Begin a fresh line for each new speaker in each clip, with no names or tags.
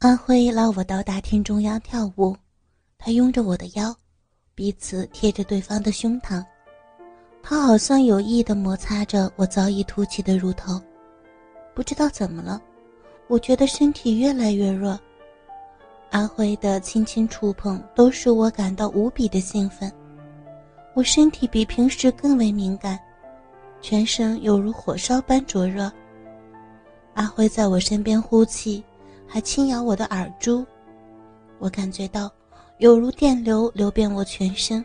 阿辉拉我到大厅中央跳舞，他拥着我的腰，彼此贴着对方的胸膛。他好像有意的摩擦着我早已凸起的乳头。不知道怎么了，我觉得身体越来越热。阿辉的轻轻触碰都使我感到无比的兴奋，我身体比平时更为敏感，全身犹如火烧般灼热。阿辉在我身边呼气，还轻咬我的耳珠，我感觉到犹如电流流遍我全身。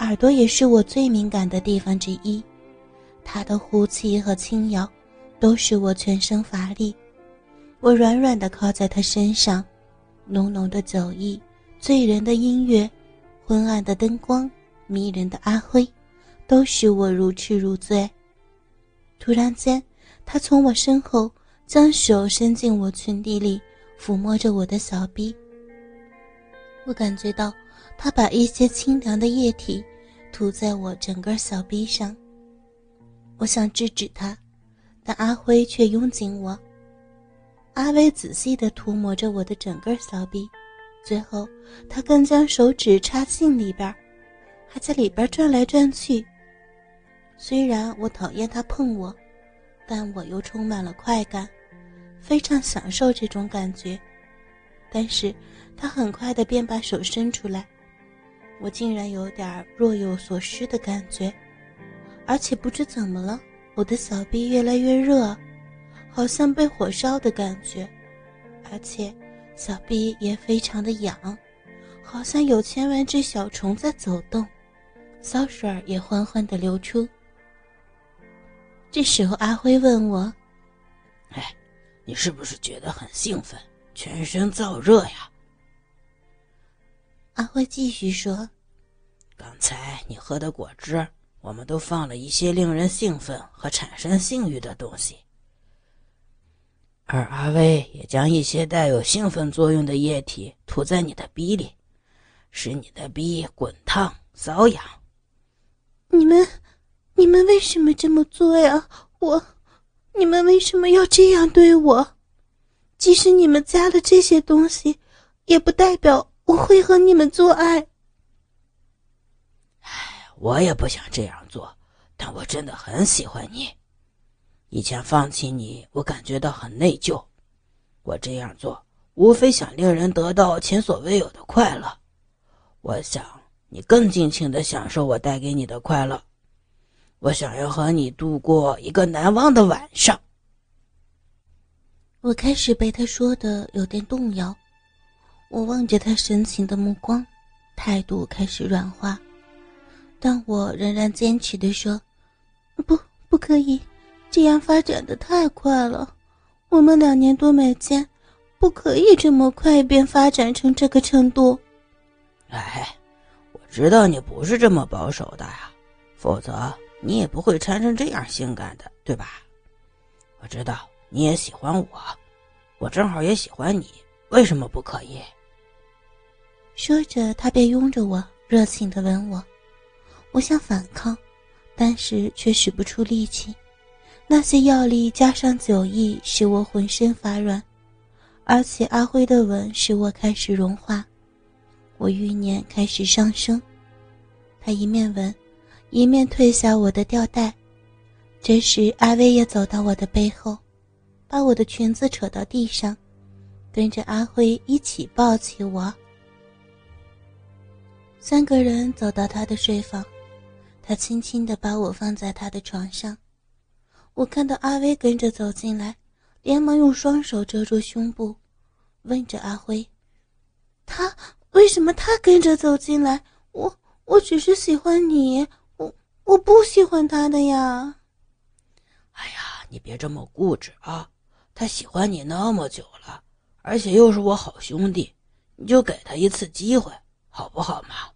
耳朵也是我最敏感的地方之一，他的呼气和轻咬都使我全身乏力。我软软的靠在他身上，浓浓的酒意，醉人的音乐，昏暗的灯光，迷人的阿辉，都使我如痴如醉。突然间。他从我身后将手伸进我裙底里，抚摸着我的小臂。我感觉到他把一些清凉的液体涂在我整个小臂上。我想制止他，但阿辉却拥紧我。阿威仔细地涂抹着我的整个小臂，最后他更将手指插进里边，还在里边转来转去。虽然我讨厌他碰我。但我又充满了快感，非常享受这种感觉。但是他很快的便把手伸出来，我竟然有点若有所失的感觉，而且不知怎么了，我的小臂越来越热，好像被火烧的感觉，而且小臂也非常的痒，好像有千万只小虫在走动，骚水也缓缓的流出。这时候，阿辉问我：“
哎，你是不是觉得很兴奋，全身燥热呀？”
阿辉继续说：“
刚才你喝的果汁，我们都放了一些令人兴奋和产生性欲的东西，而阿威也将一些带有兴奋作用的液体涂在你的鼻里，使你的鼻滚烫瘙痒。”
你们。你们为什么这么做呀？我，你们为什么要这样对我？即使你们加了这些东西，也不代表我会和你们做爱。
唉，我也不想这样做，但我真的很喜欢你。以前放弃你，我感觉到很内疚。我这样做，无非想令人得到前所未有的快乐。我想你更尽情的享受我带给你的快乐。我想要和你度过一个难忘的晚上。
我开始被他说的有点动摇，我望着他深情的目光，态度开始软化，但我仍然坚持的说：“不，不可以，这样发展的太快了。我们两年多没见，不可以这么快便发展成这个程度。”
哎，我知道你不是这么保守的呀，否则。你也不会穿成这样性感的，对吧？我知道你也喜欢我，我正好也喜欢你，为什么不可以？
说着，他便拥着我，热情的吻我。我想反抗，但是却使不出力气。那些药力加上酒意，使我浑身发软，而且阿辉的吻使我开始融化，我欲念开始上升。他一面吻。一面褪下我的吊带，这时阿威也走到我的背后，把我的裙子扯到地上，跟着阿辉一起抱起我。三个人走到他的睡房，他轻轻地把我放在他的床上。我看到阿威跟着走进来，连忙用双手遮住胸部，问着阿辉：“他为什么他跟着走进来？我我只是喜欢你。”我不喜欢他的呀！
哎呀，你别这么固执啊！他喜欢你那么久了，而且又是我好兄弟，你就给他一次机会，好不好嘛？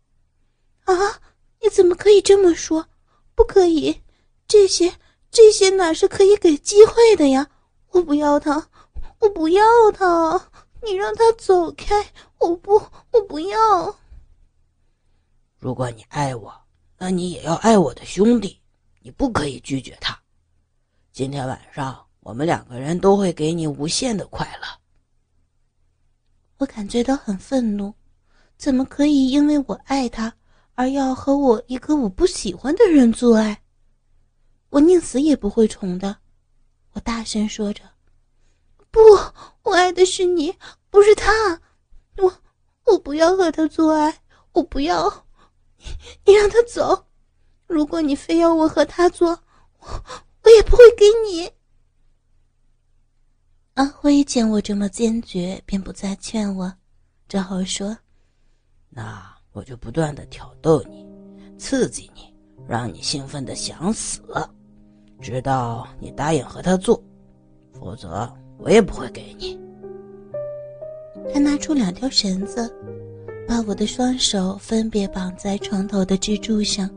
啊！你怎么可以这么说？不可以！这些这些哪是可以给机会的呀？我不要他！我不要他！你让他走开！我不，我不要！
如果你爱我。那你也要爱我的兄弟，你不可以拒绝他。今天晚上我们两个人都会给你无限的快乐。
我感觉到很愤怒，怎么可以因为我爱他而要和我一个我不喜欢的人做爱？我宁死也不会从的！我大声说着：“不，我爱的是你，不是他！我我不要和他做爱，我不要！你让他走！如果你非要我和他做，我我也不会给你。”阿辉见我这么坚决，便不再劝我，只好说：“
那我就不断的挑逗你，刺激你，让你兴奋的想死，直到你答应和他做，否则我也不会给你。”
他拿出两条绳子，把我的双手分别绑在床头的支柱上，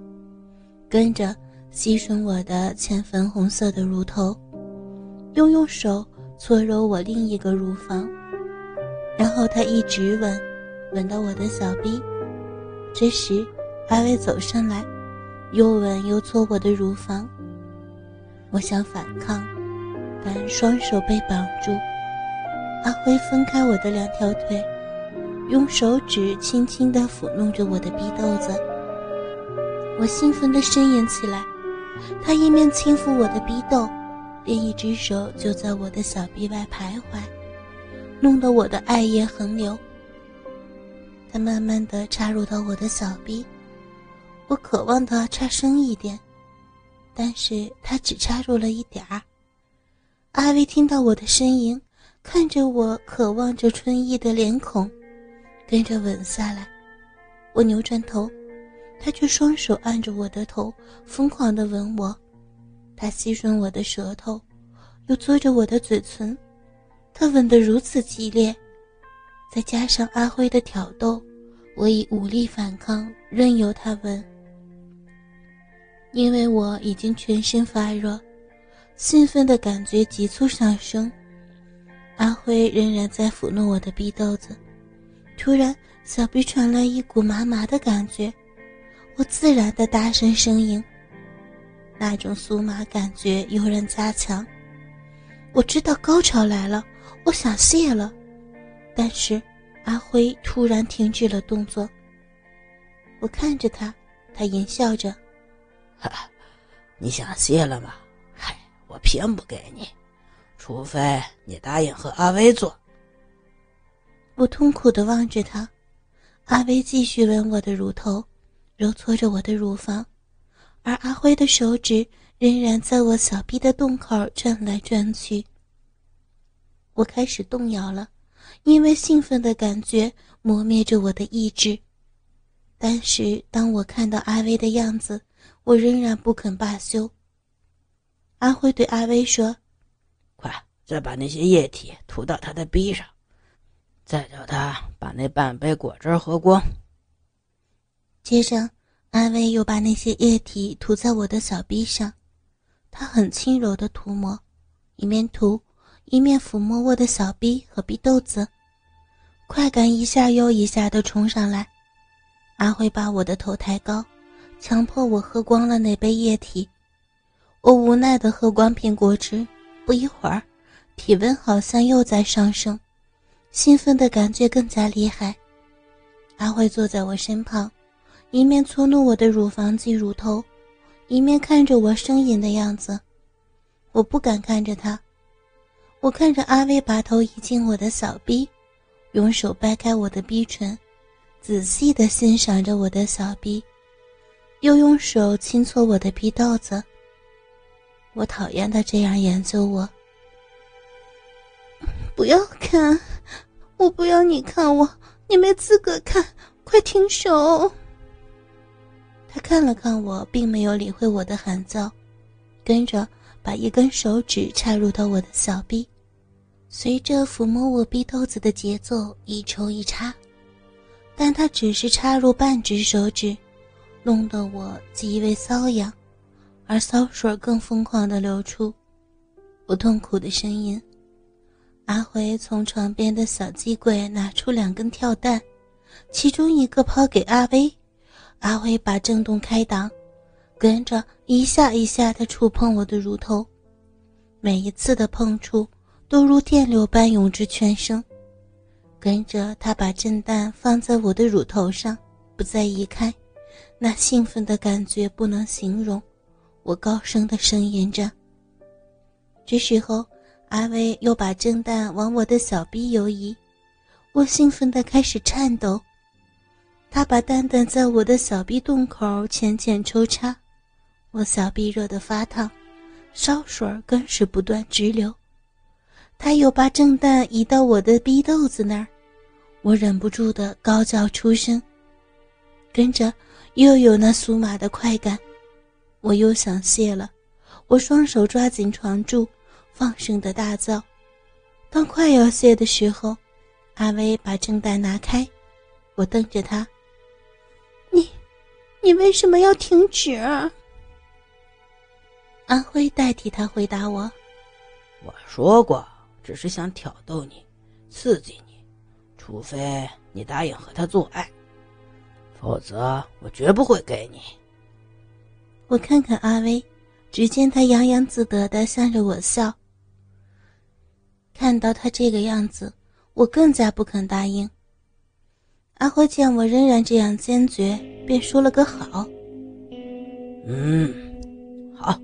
跟着吸吮我的浅粉红色的乳头，又用手。搓揉我另一个乳房，然后他一直吻，吻到我的小臂。这时，阿威走上来，又吻又搓我的乳房。我想反抗，但双手被绑住。阿辉分开我的两条腿，用手指轻轻地抚弄着我的逼豆子。我兴奋地呻吟起来，他一面轻抚我的逼豆。另一只手就在我的小臂外徘徊，弄得我的爱液横流。他慢慢的插入到我的小臂，我渴望的插深一点，但是他只插入了一点儿。阿威听到我的呻吟，看着我渴望着春意的脸孔，跟着吻下来。我扭转头，他却双手按着我的头，疯狂的吻我。他吸吮我的舌头，又嘬着我的嘴唇，他吻得如此激烈，再加上阿辉的挑逗，我已无力反抗，任由他吻。因为我已经全身发热，兴奋的感觉急促上升。阿辉仍然在抚弄我的逼豆子，突然小臂传来一股麻麻的感觉，我自然的大声呻吟。那种酥麻感觉油然加强，我知道高潮来了，我想泄了，但是阿辉突然停止了动作。我看着他，他淫笑着：“
哈，你想泄了吗？嗨，我偏不给你，除非你答应和阿威做。”
我痛苦的望着他，阿威继续吻我的乳头，揉搓着我的乳房。而阿辉的手指仍然在我小臂的洞口转来转去。我开始动摇了，因为兴奋的感觉磨灭着我的意志。但是当我看到阿威的样子，我仍然不肯罢休。阿辉对阿威说：“
快，再把那些液体涂到他的臂上，再叫他把那半杯果汁喝光。”
接着。阿威又把那些液体涂在我的小臂上，他很轻柔的涂抹，一面涂一面抚摸我的小臂和臂豆子，快感一下又一下的冲上来。阿辉把我的头抬高，强迫我喝光了那杯液体。我无奈的喝光苹果汁，不一会儿，体温好像又在上升，兴奋的感觉更加厉害。阿辉坐在我身旁。一面搓弄我的乳房及乳头，一面看着我呻吟的样子。我不敢看着他，我看着阿威把头移进我的小臂，用手掰开我的逼唇，仔细地欣赏着我的小臂，又用手轻搓我的逼豆子。我讨厌他这样研究我。不要看，我不要你看我，你没资格看，快停手！他看了看我，并没有理会我的喊叫，跟着把一根手指插入到我的小臂，随着抚摸我臂豆子的节奏一抽一插，但他只是插入半只手指，弄得我极为瘙痒，而骚水更疯狂的流出，我痛苦的声音。阿辉从床边的小机柜拿出两根跳蛋，其中一个抛给阿威。阿辉把震动开档，跟着一下一下的触碰我的乳头，每一次的碰触都如电流般涌至全身，跟着他把震蛋放在我的乳头上，不再移开，那兴奋的感觉不能形容。我高声的呻吟着。这时候，阿威又把蒸蛋往我的小臂游移，我兴奋的开始颤抖。他把蛋蛋在我的小臂洞口浅浅抽插，我小臂热得发烫，烧水更是不断直流。他又把正蛋移到我的逼豆子那儿，我忍不住的高叫出声，跟着又有那酥麻的快感，我又想泄了，我双手抓紧床柱，放声的大叫。当快要泄的时候，阿威把正带拿开，我瞪着他：“你，你为什么要停止？”阿辉代替他回答我：“
我说过。”只是想挑逗你，刺激你，除非你答应和他做爱，否则我绝不会给你。
我看看阿威，只见他洋洋自得的向着我笑。看到他这个样子，我更加不肯答应。阿辉见我仍然这样坚决，便说了个好。
嗯，好，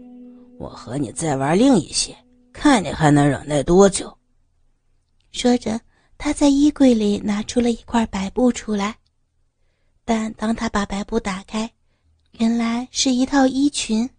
我和你再玩另一些。看你还能忍耐多久？
说着，他在衣柜里拿出了一块白布出来。但当他把白布打开，原来是一套衣裙。